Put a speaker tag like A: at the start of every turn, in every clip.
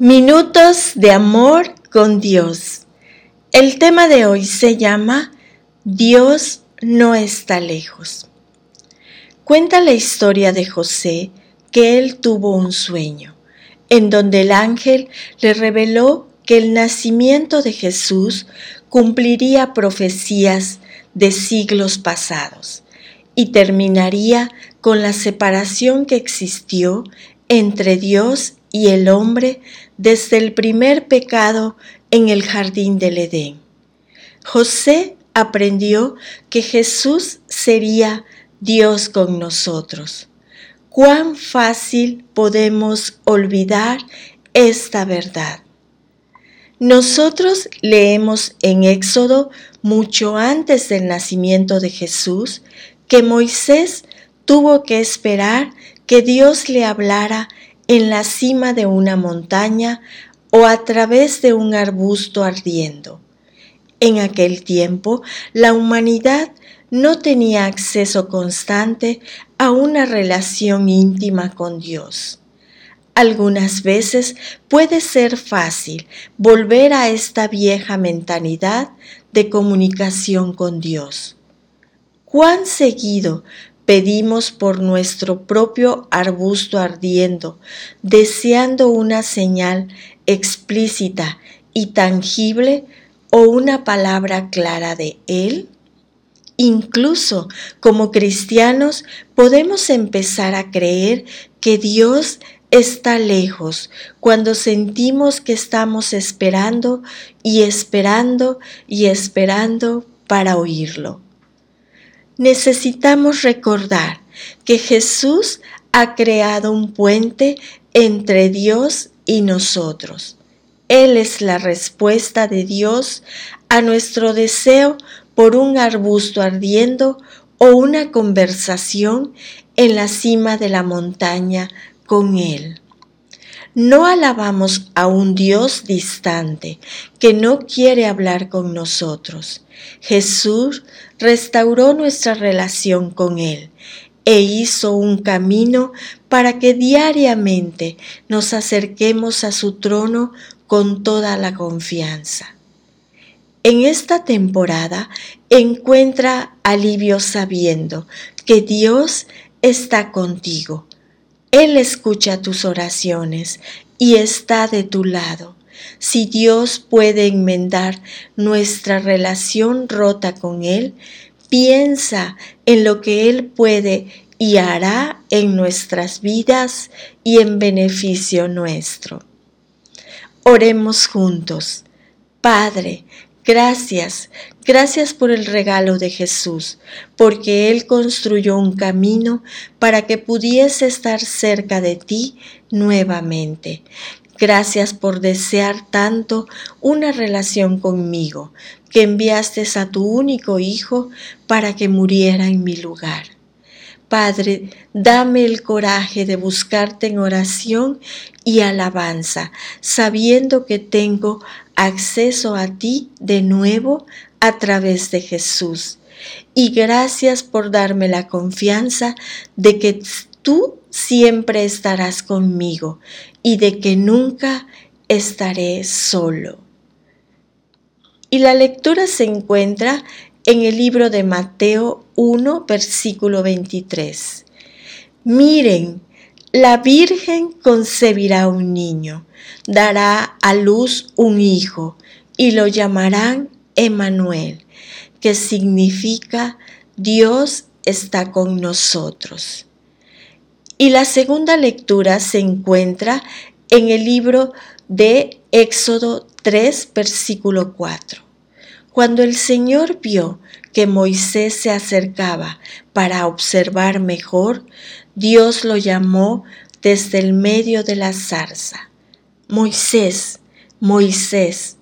A: Minutos de amor con Dios. El tema de hoy se llama Dios no está lejos. Cuenta la historia de José que él tuvo un sueño, en donde el ángel le reveló que el nacimiento de Jesús cumpliría profecías de siglos pasados y terminaría con la separación que existió entre Dios y el hombre desde el primer pecado en el jardín del Edén. José aprendió que Jesús sería Dios con nosotros. Cuán fácil podemos olvidar esta verdad. Nosotros leemos en Éxodo mucho antes del nacimiento de Jesús que Moisés tuvo que esperar que Dios le hablara en la cima de una montaña o a través de un arbusto ardiendo. En aquel tiempo, la humanidad no tenía acceso constante a una relación íntima con Dios. Algunas veces puede ser fácil volver a esta vieja mentalidad de comunicación con Dios. ¿Cuán seguido pedimos por nuestro propio arbusto ardiendo, deseando una señal explícita y tangible o una palabra clara de Él? Incluso como cristianos podemos empezar a creer que Dios está lejos cuando sentimos que estamos esperando y esperando y esperando para oírlo necesitamos recordar que Jesús ha creado un puente entre Dios y nosotros. Él es la respuesta de Dios a nuestro deseo por un arbusto ardiendo o una conversación en la cima de la montaña con Él. No alabamos a un Dios distante que no quiere hablar con nosotros. Jesús restauró nuestra relación con Él e hizo un camino para que diariamente nos acerquemos a su trono con toda la confianza. En esta temporada encuentra alivio sabiendo que Dios está contigo él escucha tus oraciones y está de tu lado. Si Dios puede enmendar nuestra relación rota con Él, piensa en lo que Él puede y hará en nuestras vidas y en beneficio nuestro. Oremos juntos. Padre, Gracias, gracias por el regalo de Jesús, porque Él construyó un camino para que pudiese estar cerca de ti nuevamente. Gracias por desear tanto una relación conmigo, que enviaste a tu único Hijo para que muriera en mi lugar. Padre, dame el coraje de buscarte en oración y alabanza, sabiendo que tengo acceso a ti de nuevo a través de Jesús. Y gracias por darme la confianza de que tú siempre estarás conmigo y de que nunca estaré solo. Y la lectura se encuentra en el libro de Mateo 1, versículo 23. Miren, la Virgen concebirá un niño, dará a luz un hijo y lo llamarán Emanuel, que significa Dios está con nosotros. Y la segunda lectura se encuentra en el libro de Éxodo 3, versículo 4. Cuando el Señor vio que Moisés se acercaba para observar mejor, Dios lo llamó desde el medio de la zarza. Moisés, Moisés,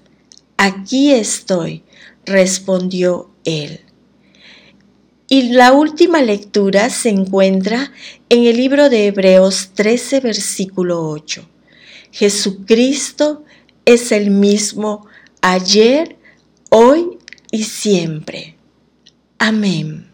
A: aquí estoy, respondió él. Y la última lectura se encuentra en el libro de Hebreos 13, versículo 8. Jesucristo es el mismo ayer, hoy y siempre. Amén.